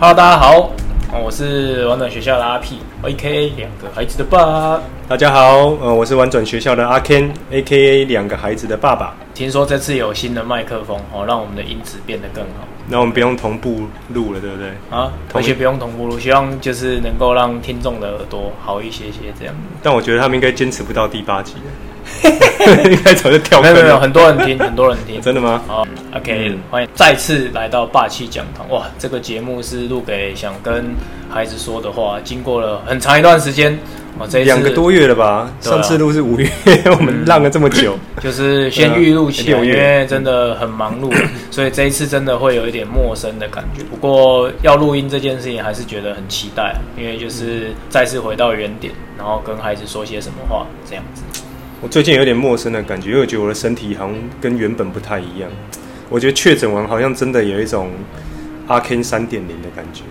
Hello，大家好，我是玩转学校的阿 P，A.K.A 两个孩子的爸。大家好，呃，我是玩转学校的阿 Ken，A.K.A 两个孩子的爸爸。听说这次有新的麦克风哦，让我们的音质变得更好。那我们不用同步录了，对不对？啊，而且不用同步录，希望就是能够让听众的耳朵好一些些这样。但我觉得他们应该坚持不到第八集。应该早就跳。没有没有，很多人听，很多人听。真的吗？好，OK，嗯，欢迎再次来到霸气讲堂。哇，这个节目是录给想跟孩子说的话。经过了很长一段时间，哇，这两个多月了吧？啊，上次录是五月，我们浪了这么久，嗯，就是先预录起来，因为真的很忙碌，所以这一次真的会有一点陌生的感觉。不过要录音这件事情，还是觉得很期待，因为就是再次回到原点，然后跟孩子说些什么话，这样子。我最近有点陌生的感觉，因为我觉得我的身体好像跟原本不太一样。我觉得确诊完好像真的有一种阿 Ken 三点零的感觉，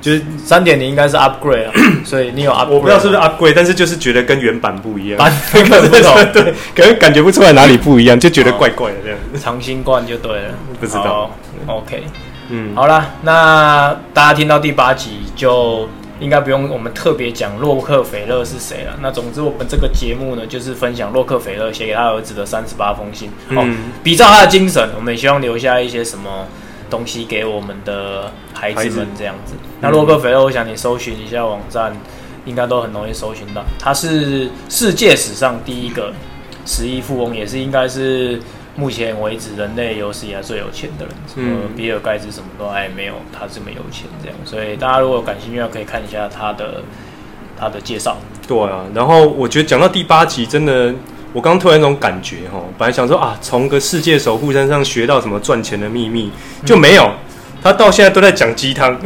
就是三点零应该是 upgrade 啊，所以你有 upgrade，我不知道是不是 upgrade，但是就是觉得跟原版不一样，版本不同，对，可能感觉不出来哪里不一样，就觉得怪怪的这样。长新冠就对了，不知道。OK，嗯，好啦，那大家听到第八集就。应该不用我们特别讲洛克菲勒是谁了。那总之，我们这个节目呢，就是分享洛克菲勒写给他儿子的三十八封信。嗯、哦，比照他的精神，我们也希望留下一些什么东西给我们的孩子们这样子。那洛克菲勒，我想你搜寻一下网站，应该都很容易搜寻到。他是世界史上第一个十亿富翁，也是应该是。目前为止，人类有史以来最有钱的人，什么比尔盖茨什么都还没有他这么有钱，这样。所以大家如果感兴趣，可以看一下他的他的介绍。对啊，然后我觉得讲到第八集，真的，我刚突然一种感觉哈，本来想说啊，从个世界首富身上学到什么赚钱的秘密，就没有，他到现在都在讲鸡汤。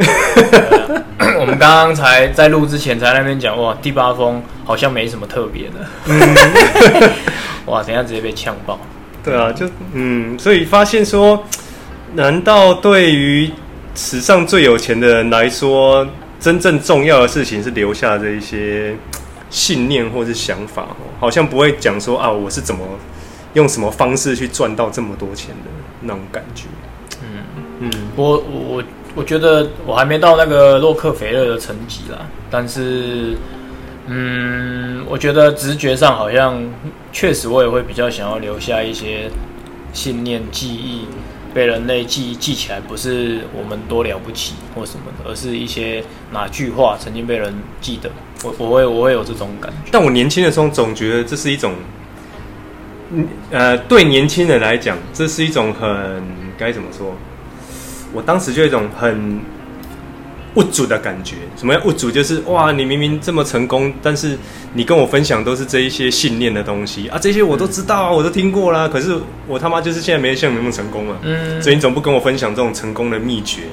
我们刚刚才在录之前才在那边讲，哇，第八封好像没什么特别的。嗯、哇，等一下直接被呛爆。对啊，就嗯，所以发现说，难道对于史上最有钱的人来说，真正重要的事情是留下这一些信念或是想法？好像不会讲说啊，我是怎么用什么方式去赚到这么多钱的那种感觉。嗯嗯，我我我觉得我还没到那个洛克菲勒的层级啦，但是。嗯，我觉得直觉上好像确实，我也会比较想要留下一些信念、记忆，被人类记忆记起来，不是我们多了不起或什么的，而是一些哪句话曾经被人记得。我我会我会有这种感觉。但我年轻的时候总觉得这是一种，呃，对年轻人来讲，这是一种很该怎么说？我当时就一种很。物主的感觉，什么叫？物主就是哇，你明明这么成功，但是你跟我分享都是这一些信念的东西啊，这些我都知道啊，我都听过啦。可是我他妈就是现在没像你那么成功啊，嗯，所以你总不跟我分享这种成功的秘诀，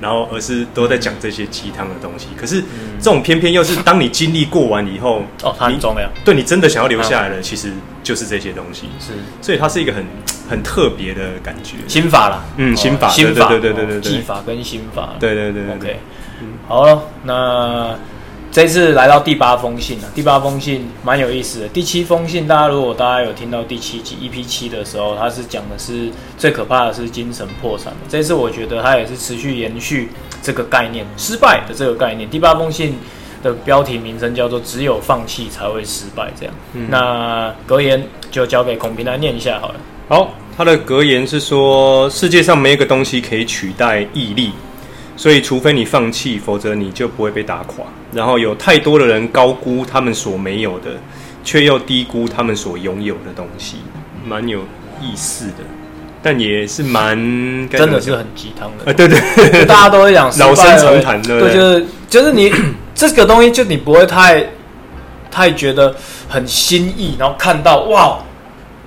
然后而是都在讲这些鸡汤的东西。可是这种偏偏又是当你经历过完以后，哦，它很重要，对你真的想要留下来的，其实就是这些东西。是，所以它是一个很很特别的感觉。心法啦，嗯，心法，心法，对对对对对，技法跟心法，对对对，OK。好了，那这次来到第八封信了。第八封信蛮有意思的。第七封信，大家如果大家有听到第七集 EP 七的时候，它是讲的是最可怕的是精神破产。这次我觉得它也是持续延续这个概念，失败的这个概念。第八封信的标题名称叫做“只有放弃才会失败”这样。嗯、那格言就交给孔平来念一下好了。好，他的格言是说：世界上没有一个东西可以取代毅力。所以，除非你放弃，否则你就不会被打垮。然后，有太多的人高估他们所没有的，却又低估他们所拥有的东西，蛮有意思的，但也是蛮真的是很鸡汤的。啊，对对，对，大家都会讲 老生常谈的，对，就是就是你 这个东西，就你不会太太觉得很新意，然后看到哇，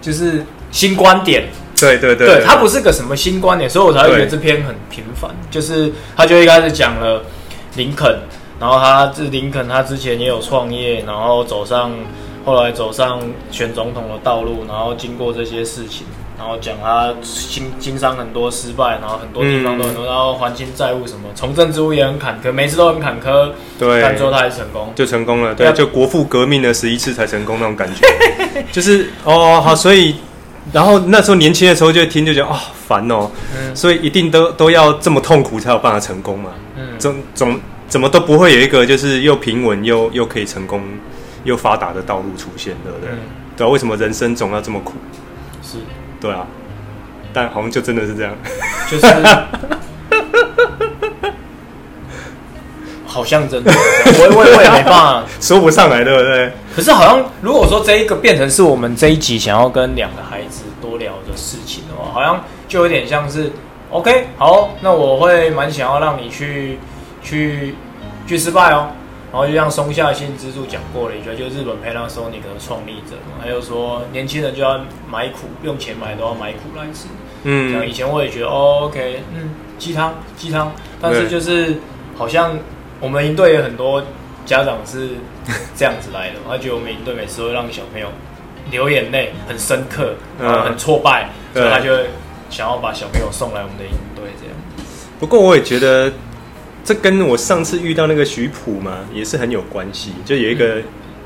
就是新观点。对对对，对，他不是个什么新观点，所以我才会觉得这篇很平凡。就是他就一开始讲了林肯，然后他这林肯他之前也有创业，然后走上后来走上选总统的道路，然后经过这些事情，然后讲他经经商很多失败，然后很多地方都很多，然后还清债务什么，从政之路也很坎坷，每次都很坎坷，对，但最后他还是成功，就成功了，对，就国父革命了十一次才成功那种感觉，就是哦好，所以。然后那时候年轻的时候就听就觉得啊烦哦，嗯、所以一定都都要这么痛苦才有办法成功嘛。嗯，总总怎么都不会有一个就是又平稳又又可以成功又发达的道路出现，对不对？嗯、对啊，为什么人生总要这么苦？是，对啊，但好像就真的是这样，就是。好像真的，我我我也没办法说不上来，对不对？可是好像如果说这一个变成是我们这一集想要跟两个孩子多聊的事情的话，好像就有点像是 OK，好，那我会蛮想要让你去去去失败哦。然后就像松下幸之助讲过了一句，就日本 Panasonic 的创立者嘛，还有说年轻人就要买苦，用钱买都要买苦来吃。嗯，像以前我也觉得哦，OK，嗯，鸡汤鸡汤，但是就是好像。我们营队有很多家长是这样子来的，他觉得我们营队每次都会让小朋友流眼泪，很深刻，嗯，很挫败，所以他就会想要把小朋友送来我们的营队这样。不过我也觉得这跟我上次遇到那个徐普嘛，也是很有关系。就有一个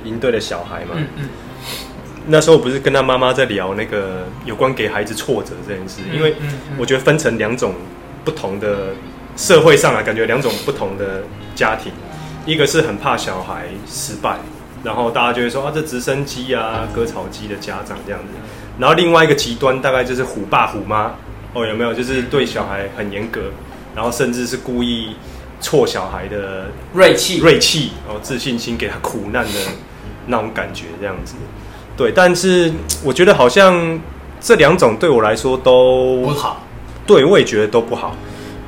营队的小孩嘛，嗯嗯，那时候我不是跟他妈妈在聊那个有关给孩子挫折这件事，因为我觉得分成两种不同的。社会上啊，感觉两种不同的家庭，一个是很怕小孩失败，然后大家就会说啊，这直升机啊，割草机的家长这样子。然后另外一个极端，大概就是虎爸虎妈哦，有没有？就是对小孩很严格，然后甚至是故意挫小孩的锐气，锐气，然后自信心，给他苦难的那种感觉，这样子。对，但是我觉得好像这两种对我来说都不好，对，我也觉得都不好。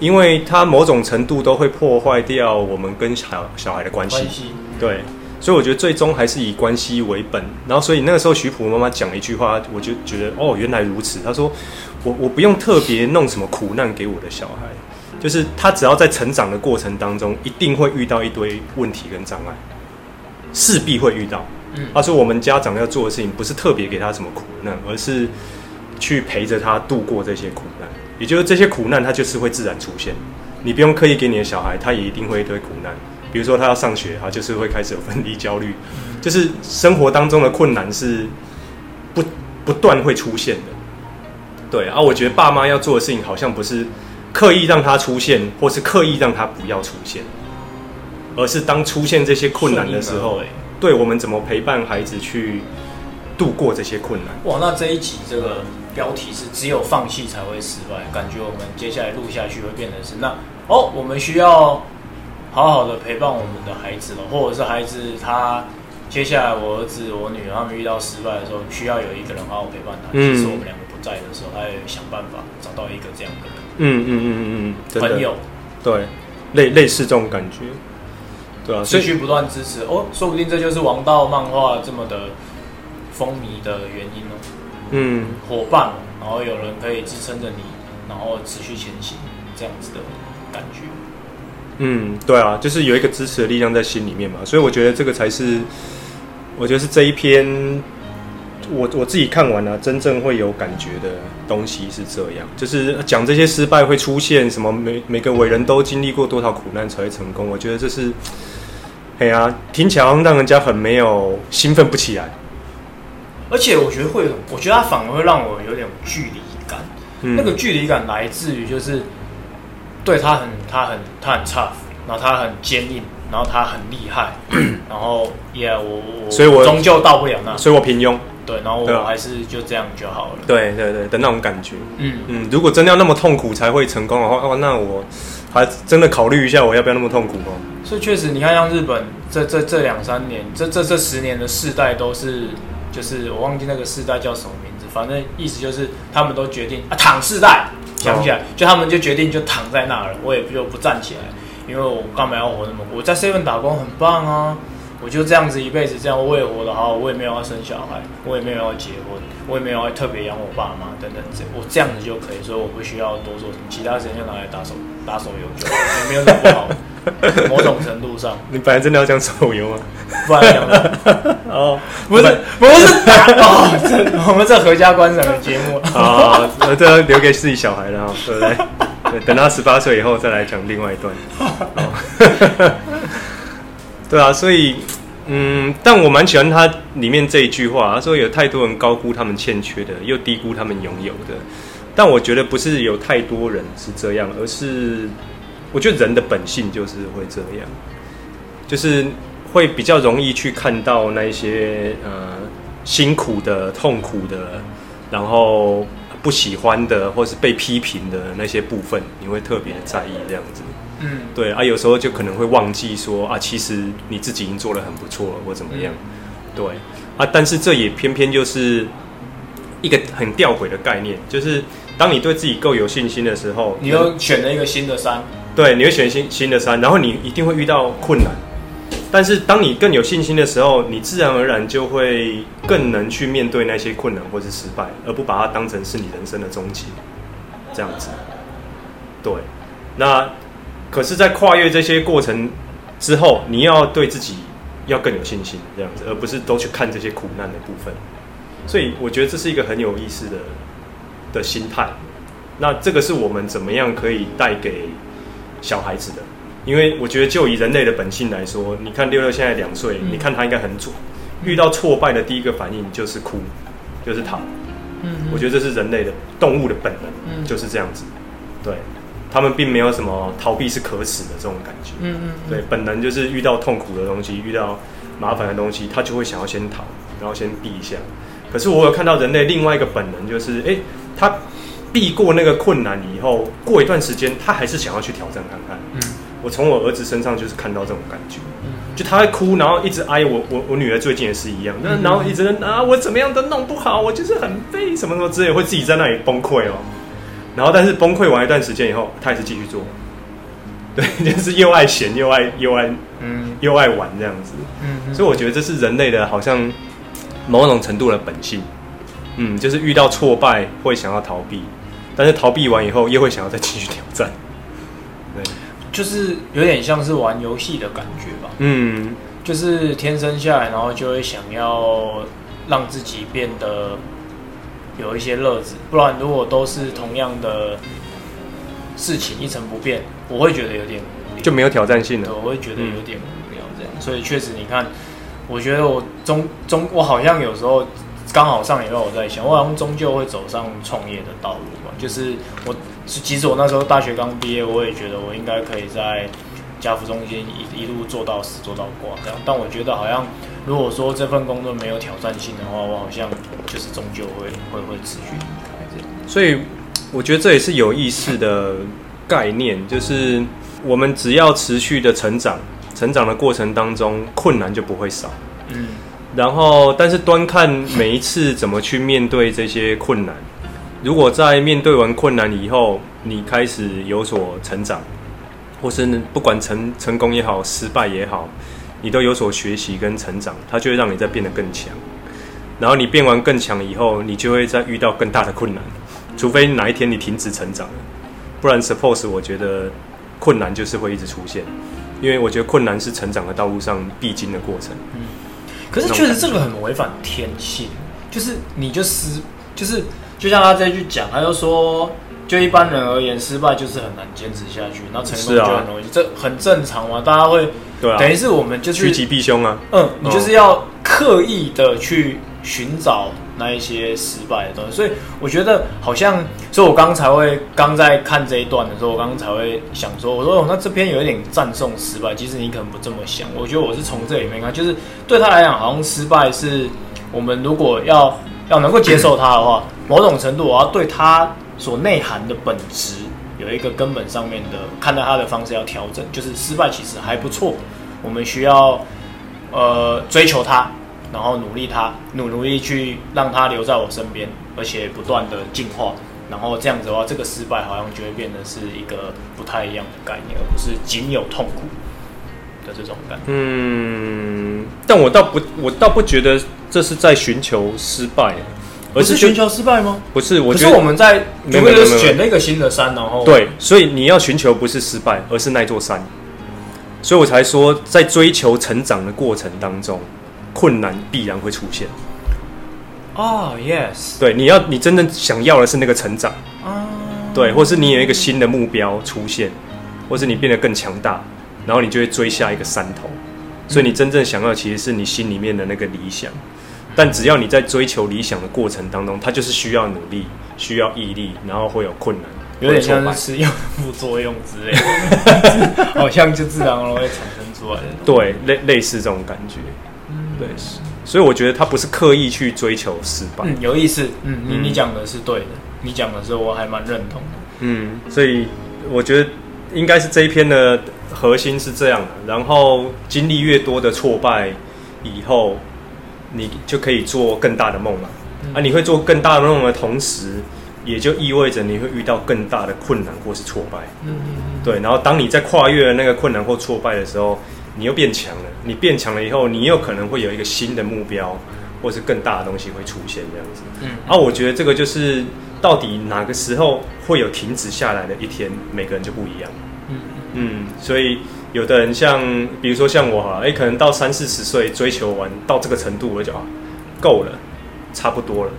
因为它某种程度都会破坏掉我们跟小小孩的关系，对，所以我觉得最终还是以关系为本。然后，所以那个时候徐普妈妈讲了一句话，我就觉得哦，原来如此。她说：“我我不用特别弄什么苦难给我的小孩，就是他只要在成长的过程当中，一定会遇到一堆问题跟障碍，势必会遇到。”嗯，她说我们家长要做的事情，不是特别给他什么苦难，而是去陪着他度过这些苦难。也就是这些苦难，它就是会自然出现，你不用刻意给你的小孩，他也一定会一堆苦难。比如说他要上学，他就是会开始有分离焦虑，就是生活当中的困难是不不断会出现的。对啊，我觉得爸妈要做的事情，好像不是刻意让他出现，或是刻意让他不要出现，而是当出现这些困难的时候，对我们怎么陪伴孩子去度过这些困难。哇，那这一集这个。标题是“只有放弃才会失败”，感觉我们接下来录下去会变成是那哦，我们需要好好的陪伴我们的孩子了，或者是孩子他接下来我儿子我女儿他们遇到失败的时候，需要有一个人好好陪伴他。嗯，其实我们两个不在的时候，他也想办法找到一个这样的人。嗯嗯嗯嗯嗯，朋友，对，类类似这种感觉，对啊，持续不断支持哦，说不定这就是王道漫画这么的风靡的原因哦。嗯，伙伴，然后有人可以支撑着你，然后持续前行，这样子的感觉。嗯，对啊，就是有一个支持的力量在心里面嘛，所以我觉得这个才是，我觉得是这一篇，我我自己看完了，真正会有感觉的东西是这样，就是讲这些失败会出现什么，每每个伟人都经历过多少苦难才会成功，我觉得这是，哎呀，听起来让人家很没有兴奋不起来。而且我觉得会，我觉得他反而会让我有点距离感。嗯、那个距离感来自于就是，对他很，他很，他很 tough，然后他很坚硬，然后他很厉害，然后也、yeah, 我我，所以我终究到不了那，所以我平庸。对，然后我还是就这样就好了。对对对的那种感觉。嗯嗯，如果真的要那么痛苦才会成功的话，哦，那我还真的考虑一下，我要不要那么痛苦哦？所以确实，你看像日本这这这两三年，这这这十年的世代都是。就是我忘记那个世代叫什么名字，反正意思就是他们都决定啊躺世代，想起来，就他们就决定就躺在那儿了，我也就不站起来，因为我干嘛要活那么？我在 seven 打工很棒啊，我就这样子一辈子这样，我也活得好，我也没有要生小孩，我也没有要结婚，我也没有要特别养我爸妈等等这，我这样子就可以，所以我不需要多做什么，其他时间就拿来打手打手游就好，也没有什么不好。某种程度上，你本来真的要讲手游吗？不然讲哦，不是不是。打 哦，这我们这合家观赏的节目。啊，那这要留给自己小孩了，对不对？对，等他十八岁以后再来讲另外一段。对啊，所以嗯，但我蛮喜欢他里面这一句话，他说有太多人高估他们欠缺的，又低估他们拥有的。但我觉得不是有太多人是这样，而是我觉得人的本性就是会这样，就是会比较容易去看到那些呃辛苦的、痛苦的，然后不喜欢的，或是被批评的那些部分，你会特别在意这样子。嗯，对啊，有时候就可能会忘记说啊，其实你自己已经做得很不错了，或怎么样。对啊，但是这也偏偏就是一个很吊诡的概念，就是。当你对自己够有信心的时候，你又选了一个新的山。对，你会选新新的山，然后你一定会遇到困难。但是当你更有信心的时候，你自然而然就会更能去面对那些困难或是失败，而不把它当成是你人生的终结。这样子，对。那可是，在跨越这些过程之后，你要对自己要更有信心，这样子，而不是都去看这些苦难的部分。所以，我觉得这是一个很有意思的。的心态，那这个是我们怎么样可以带给小孩子的？因为我觉得，就以人类的本性来说，你看六六现在两岁，嗯、你看他应该很准。遇到挫败的第一个反应就是哭，就是逃。嗯，我觉得这是人类的动物的本能，就是这样子。对，他们并没有什么逃避是可耻的这种感觉。嗯嗯，对，本能就是遇到痛苦的东西，遇到麻烦的东西，他就会想要先逃，然后先避一下。可是我有看到人类另外一个本能，就是哎。欸他避过那个困难以后，过一段时间，他还是想要去挑战看看。嗯，我从我儿子身上就是看到这种感觉。嗯，就他会哭，然后一直哀。我我我女儿最近也是一样，那、嗯、然后一直啊，我怎么样都弄不好，我就是很废，什么什么之类，会自己在那里崩溃哦。然后，但是崩溃完一段时间以后，他还是继续做。对，就是又爱闲又爱又爱嗯又爱玩这样子。嗯，所以我觉得这是人类的，好像某种程度的本性。嗯，就是遇到挫败会想要逃避，但是逃避完以后又会想要再继续挑战。对，就是有点像是玩游戏的感觉吧。嗯，就是天生下来，然后就会想要让自己变得有一些乐子，不然如果都是同样的事情一成不变，我会觉得有点，就没有挑战性了。我会觉得有点无聊这样。嗯，所以确实，你看，我觉得我中中我好像有时候。刚好上礼拜我在想，我好像终究会走上创业的道路吧。就是我，其实我那时候大学刚毕业，我也觉得我应该可以在家福中心一一路做到死，做到挂这样。但我觉得好像，如果说这份工作没有挑战性的话，我好像就是终究会会会持续离开这样。所以我觉得这也是有意识的概念，就是我们只要持续的成长，成长的过程当中，困难就不会少。嗯。然后，但是端看每一次怎么去面对这些困难。如果在面对完困难以后，你开始有所成长，或是不管成成功也好，失败也好，你都有所学习跟成长，它就会让你再变得更强。然后你变完更强以后，你就会再遇到更大的困难，除非哪一天你停止成长了，不然 suppose 我觉得困难就是会一直出现，因为我觉得困难是成长的道路上必经的过程。嗯。可是确实这个很违反天性，就是你就失，就是就像他这句讲，他就说，就一般人而言，失败就是很难坚持下去，然后成功就很容易，啊、这很正常嘛。大家会，对啊，等于是我们就是趋吉避凶啊。嗯，你就是要刻意的去寻找。那一些失败的东西，所以我觉得好像，所以我刚才会刚在看这一段的时候，我刚刚才会想说，我说哦，那这篇有一点赞颂失败，其实你可能不这么想。我觉得我是从这里面看，就是对他来讲，好像失败是我们如果要要能够接受它的话，某种程度我要对它所内涵的本质有一个根本上面的看待它的方式要调整，就是失败其实还不错，我们需要呃追求它。然后努力他，努努力去让他留在我身边，而且不断的进化。然后这样子的话，这个失败好像就会变得是一个不太一样的概念，而不是仅有痛苦的这种感觉。嗯，但我倒不，我倒不觉得这是在寻求失败，而是寻求失败吗？不是，我觉得我们在为了选了一个新的山，然后对，所以你要寻求不是失败，而是那座山。所以我才说，在追求成长的过程当中。困难必然会出现。哦、oh，yes。对，你要你真正想要的是那个成长。哦。对，或是你有一个新的目标出现，或是你变得更强大，然后你就会追下一个山头。所以你真正想要其实是你心里面的那个理想。但只要你在追求理想的过程当中，它就是需要努力，需要毅力，然后会有困难，有点像是吃药副作用之类的，好像就自然而然会产生出来的。对，类类似这种感觉。嗯，对。所以我觉得他不是刻意去追求失败。嗯，有意思。嗯，你你讲的是对的，你讲的时候我还蛮认同的。嗯，所以我觉得应该是这一篇的核心是这样的。然后经历越多的挫败以后。你就可以做更大的梦了，嗯、啊！你会做更大的梦的同时，也就意味着你会遇到更大的困难或是挫败。嗯嗯嗯。对，然后当你在跨越了那个困难或挫败的时候，你又变强了。你变强了以后，你有可能会有一个新的目标，或是更大的东西会出现这样子。嗯。啊，我觉得这个就是到底哪个时候会有停止下来的一天，每个人就不一样。嗯嗯，所以。有的人像，比如说像我哈，哎、欸，可能到三四十岁追求完到这个程度，我就啊，够了，差不多了。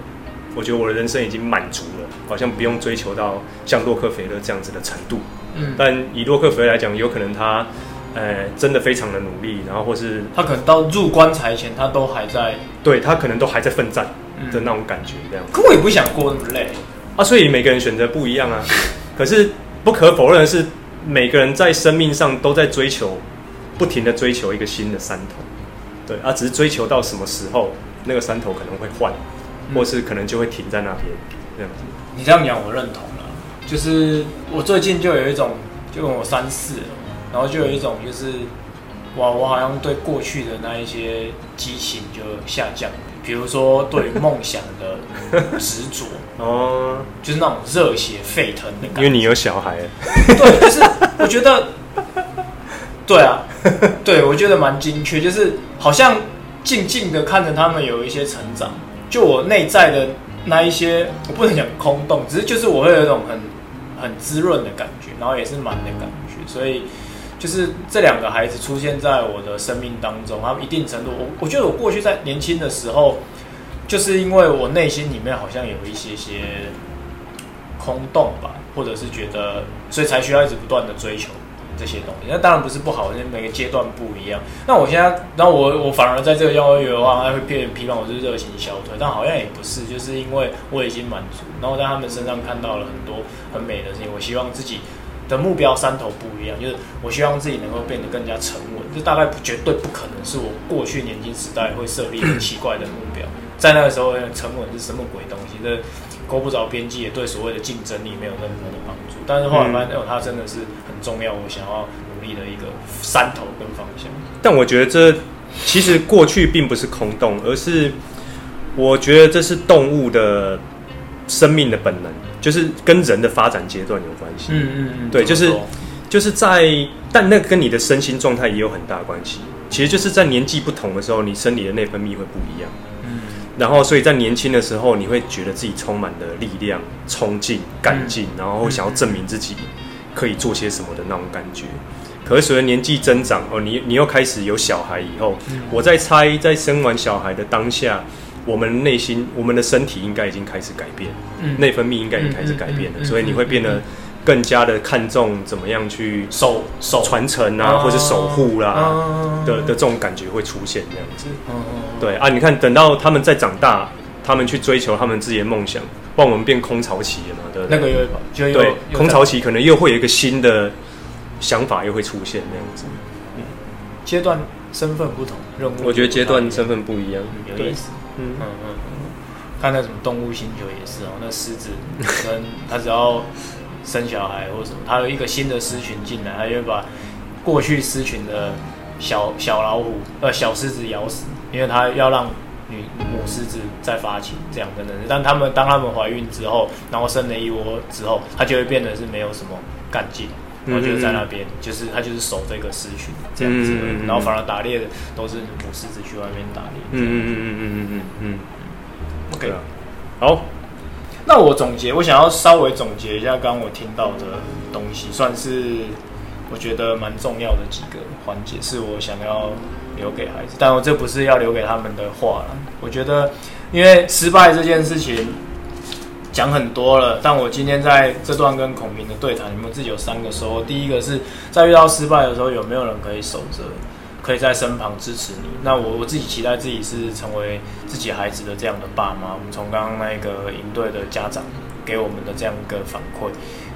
我觉得我的人生已经满足了，好像不用追求到像洛克菲勒这样子的程度。嗯。但以洛克菲勒来讲，有可能他，呃，真的非常的努力，然后或是他可能到入棺材前，他都还在，对他可能都还在奋战的那种感觉，这样。可我也不想过那么累啊，所以每个人选择不一样啊。可是不可否认的是。每个人在生命上都在追求，不停的追求一个新的山头，对啊，只是追求到什么时候，那个山头可能会换，嗯、或是可能就会停在那边这样子。你这样讲我认同了，就是我最近就有一种，就跟我三四，然后就有一种就是，哇，我好像对过去的那一些激情就下降。比如说对梦想的执着 哦，就是那种热血沸腾的感觉。因为你有小孩，对，就是我觉得，对啊，对我觉得蛮精确，就是好像静静的看着他们有一些成长，就我内在的那一些，我不能讲空洞，只是就是我会有一种很很滋润的感觉，然后也是满的感觉，所以。就是这两个孩子出现在我的生命当中，他们一定程度，我我觉得我过去在年轻的时候，就是因为我内心里面好像有一些些空洞吧，或者是觉得，所以才需要一直不断的追求这些东西。那当然不是不好，因为每个阶段不一样。那我现在，然后我我反而在这个幼儿园的话，还会被人批判我是热情消退，但好像也不是，就是因为我已经满足，然后在他们身上看到了很多很美的事情，我希望自己。的目标山头不一样，就是我希望自己能够变得更加沉稳，这大概绝对不可能是我过去年轻时代会设立很奇怪的目标。在那个时候，沉稳是什么鬼东西？这勾不着边际，也对所谓的竞争力没有任何的帮助。但是后来发现，哦，它真的是很重要，我想要努力的一个山头跟方向。但我觉得这其实过去并不是空洞，而是我觉得这是动物的生命的本能。就是跟人的发展阶段有关系，嗯嗯嗯，对，就是就是在，但那跟你的身心状态也有很大关系。其实就是在年纪不同的时候，你生理的内分泌会不一样，嗯，然后所以在年轻的时候，你会觉得自己充满了力量、冲劲、干劲，然后想要证明自己可以做些什么的那种感觉。可是随着年纪增长，哦，你你又开始有小孩以后，我在猜，在生完小孩的当下。我们内心，我们的身体应该已经开始改变，内、嗯、分泌应该已经开始改变了，所以你会变得更加的看重怎么样去守守传承啊，或者守护啦、啊、的的这种感觉会出现这样子。对啊，你看，等到他们再长大，他们去追求他们自己的梦想，帮我们变空巢期了嘛？对不对？那个又会对空巢期可能又会有一个新的想法又会出现这样子。嗯，阶段身份不同，任务我觉得阶段身份不一样，有意思。嗯嗯嗯，看那什么动物星球也是哦，那狮子跟 它只要生小孩或什么，它有一个新的狮群进来，它就会把过去狮群的小小老虎呃小狮子咬死，因为它要让女母狮子再发情这样的。但他们当他们怀孕之后，然后生了一窝之后，它就会变得是没有什么干劲，然后就在那边就是他就是守这个狮群这样子，然后反而打猎的都是母狮子去外面打猎。嗯嗯嗯嗯嗯嗯嗯。OK，好。那我总结，我想要稍微总结一下刚刚我听到的东西，算是我觉得蛮重要的几个环节，是我想要留给孩子，但我这不是要留给他们的话了。我觉得，因为失败这件事情。讲很多了，但我今天在这段跟孔明的对谈，你们自己有三个收获。第一个是在遇到失败的时候，有没有人可以守着可以在身旁支持你。那我我自己期待自己是成为自己孩子的这样的爸妈。我们从刚刚那个营队的家长给我们的这样一个反馈，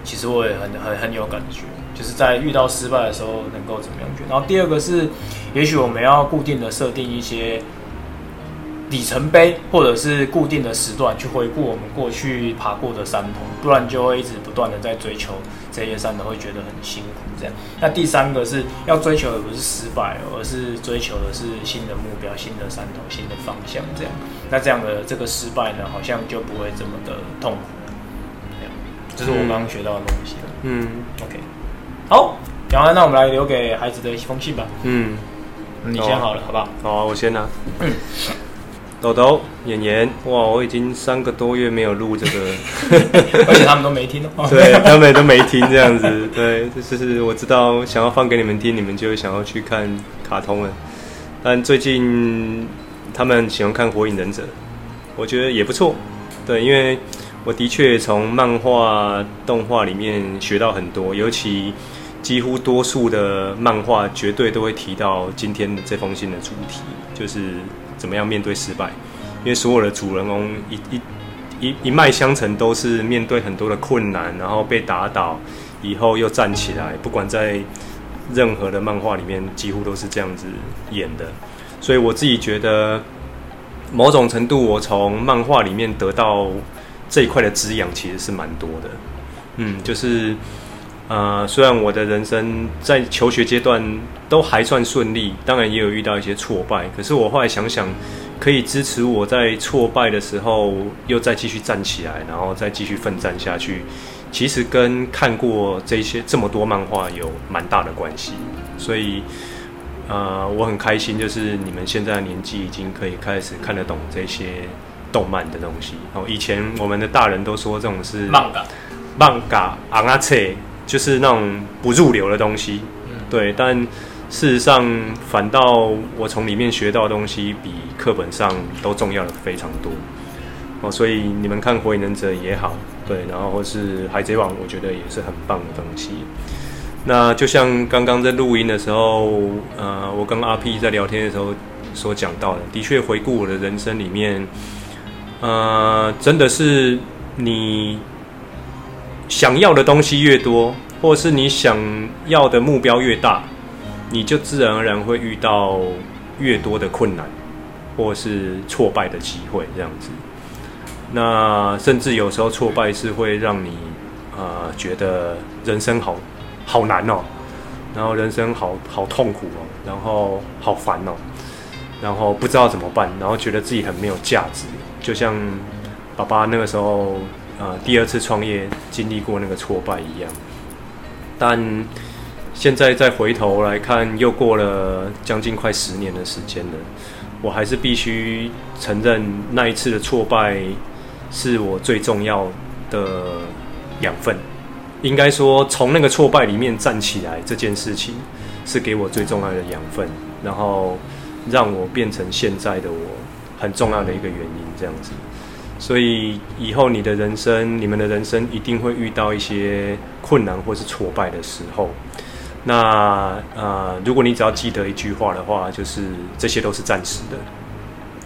其实我也很很很有感觉，就是在遇到失败的时候能够怎么样去。然后第二个是，也许我们要固定的设定一些。里程碑，或者是固定的时段去回顾我们过去爬过的山头，不然就会一直不断的在追求这些山头，会觉得很辛苦。这样，那第三个是要追求的不是失败，而是追求的是新的目标、新的山头、新的方向。这样，那这样的这个失败呢，好像就不会这么的痛苦。这是我刚刚学到的东西了。嗯，OK，好，讲完，那我们来留给孩子的一封信吧。嗯，你先好了，好不好？好啊，我先拿。嗯。豆豆、妍妍，哇！我已经三个多月没有录这个，而且他们都没听哦。对，他们都没听这样子。对，就是我知道想要放给你们听，你们就会想要去看卡通了。但最近他们喜欢看《火影忍者》，我觉得也不错。对，因为我的确从漫画、动画里面学到很多，尤其几乎多数的漫画绝对都会提到今天的这封信的主题，就是。怎么样面对失败？因为所有的主人公一一一一脉相承，都是面对很多的困难，然后被打倒以后又站起来。不管在任何的漫画里面，几乎都是这样子演的。所以我自己觉得，某种程度，我从漫画里面得到这一块的滋养，其实是蛮多的。嗯，就是。呃，虽然我的人生在求学阶段都还算顺利，当然也有遇到一些挫败。可是我后来想想，可以支持我在挫败的时候又再继续站起来，然后再继续奋战下去，其实跟看过这些这么多漫画有蛮大的关系。所以，呃，我很开心，就是你们现在的年纪已经可以开始看得懂这些动漫的东西。哦，以前我们的大人都说这种是漫画，漫画昂阿切。就是那种不入流的东西，对。但事实上，反倒我从里面学到的东西比课本上都重要的非常多。哦，所以你们看《火影忍者》也好，对，然后或是《海贼王》，我觉得也是很棒的东西。那就像刚刚在录音的时候，呃，我跟阿 P 在聊天的时候所讲到的，的确回顾我的人生里面，呃，真的是你。想要的东西越多，或是你想要的目标越大，你就自然而然会遇到越多的困难，或是挫败的机会。这样子，那甚至有时候挫败是会让你、呃、觉得人生好好难哦，然后人生好好痛苦哦，然后好烦哦，然后不知道怎么办，然后觉得自己很没有价值，就像爸爸那个时候。呃，第二次创业经历过那个挫败一样，但现在再回头来看，又过了将近快十年的时间了，我还是必须承认那一次的挫败是我最重要的养分。应该说，从那个挫败里面站起来这件事情，是给我最重要的养分，然后让我变成现在的我很重要的一个原因，这样子。所以以后你的人生，你们的人生一定会遇到一些困难或是挫败的时候。那呃，如果你只要记得一句话的话，就是这些都是暂时的。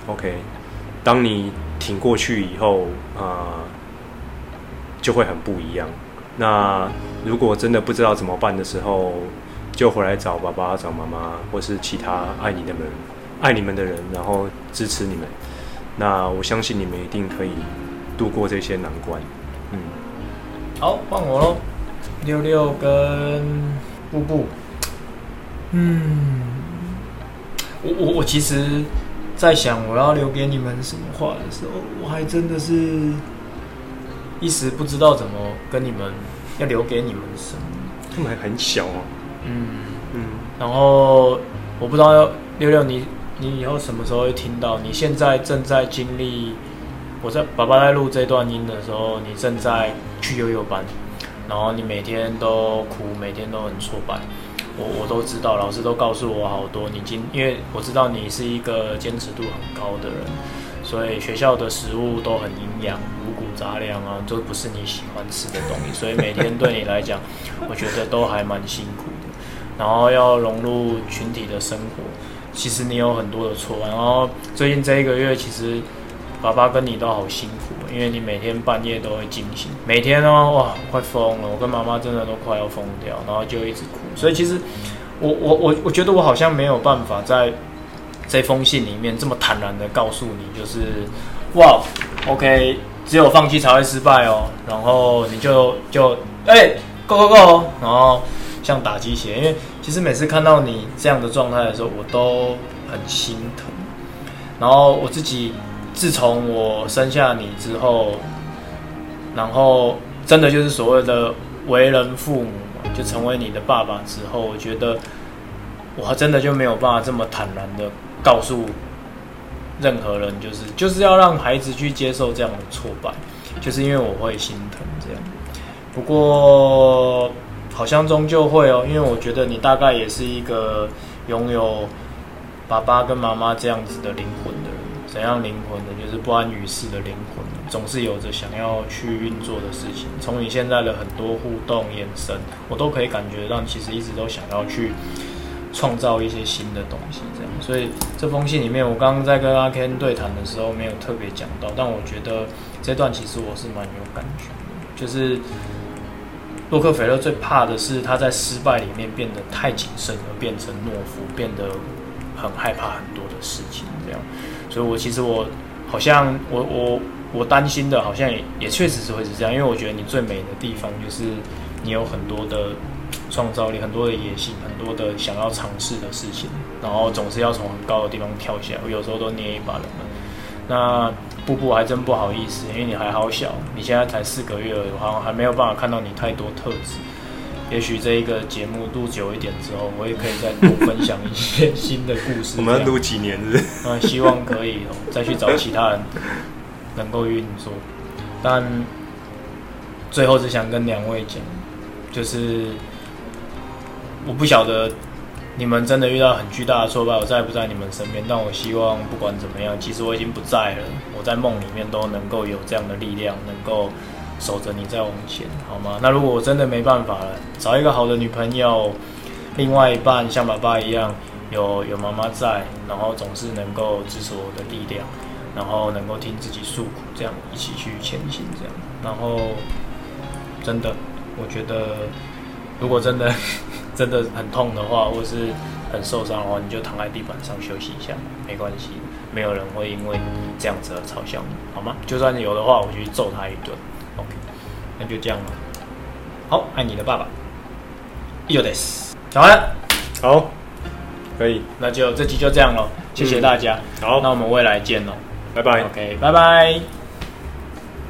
OK，当你挺过去以后，啊、呃，就会很不一样。那如果真的不知道怎么办的时候，就回来找爸爸、找妈妈，或是其他爱你的人、爱你们的人，然后支持你们。那我相信你们一定可以度过这些难关。嗯，好，换我喽。六六跟布布。嗯，我我我其实，在想我要留给你们什么话的时候，我还真的是一时不知道怎么跟你们要留给你们什么。他们还很小哦。嗯嗯。然后我不知道六六你。你以后什么时候会听到？你现在正在经历，我在爸爸在录这段音的时候，你正在去悠悠班，然后你每天都哭，每天都很挫败，我我都知道，老师都告诉我好多。你今因为我知道你是一个坚持度很高的人，所以学校的食物都很营养，五谷杂粮啊，都不是你喜欢吃的东西，所以每天对你来讲，我觉得都还蛮辛苦的。然后要融入群体的生活，其实你有很多的错。然后最近这一个月，其实爸爸跟你都好辛苦，因为你每天半夜都会惊醒，每天哦，哇，快疯了！我跟妈妈真的都快要疯掉，然后就一直哭。所以其实我我我我觉得我好像没有办法在这封信里面这么坦然的告诉你，就是哇，OK。只有放弃才会失败哦，然后你就就哎，go go go，然后像打鸡血，因为其实每次看到你这样的状态的时候，我都很心疼。然后我自己自从我生下你之后，然后真的就是所谓的为人父母，就成为你的爸爸之后，我觉得我真的就没有办法这么坦然的告诉。任何人就是就是要让孩子去接受这样的挫败，就是因为我会心疼这样。不过好像终究会哦，因为我觉得你大概也是一个拥有爸爸跟妈妈这样子的灵魂的人。怎样灵魂的？就是不安于世的灵魂，总是有着想要去运作的事情。从你现在的很多互动眼神，我都可以感觉到，其实一直都想要去。创造一些新的东西，这样。所以这封信里面，我刚刚在跟阿 Ken 对谈的时候，没有特别讲到，但我觉得这段其实我是蛮有感觉的。就是洛克菲勒最怕的是他在失败里面变得太谨慎，而变成懦夫，变得很害怕很多的事情，这样。所以我其实我好像我我我担心的，好像也也确实是会是这样，因为我觉得你最美的地方就是你有很多的。创造力，很多的野心，很多的想要尝试的事情，然后总是要从很高的地方跳下来。我有时候都捏一把冷。那布布还真不好意思，因为你还好小，你现在才四个月而已，好像还没有办法看到你太多特质。也许这一个节目录久一点之后，我也可以再多分享一些新的故事。我们要录几年是不是？嗯，希望可以再去找其他人能够运作。但最后只想跟两位讲，就是。我不晓得你们真的遇到很巨大的挫败，我在不在你们身边？但我希望不管怎么样，其实我已经不在了，我在梦里面都能够有这样的力量，能够守着你再往前，好吗？那如果我真的没办法了，找一个好的女朋友，另外一半像爸爸一样，有有妈妈在，然后总是能够支持我的力量，然后能够听自己诉苦，这样一起去前行，这样。然后真的，我觉得如果真的。真的很痛的话，或是很受伤的话，你就躺在地板上休息一下，没关系，没有人会因为这样子而嘲笑你，好吗？就算有的话，我就去揍他一顿。OK，那就这样了。好，爱你的爸爸。有的是，讲完了。好，可以，那就这集就这样了。谢谢大家。嗯、好，那我们未来见喽。拜拜。OK，拜拜。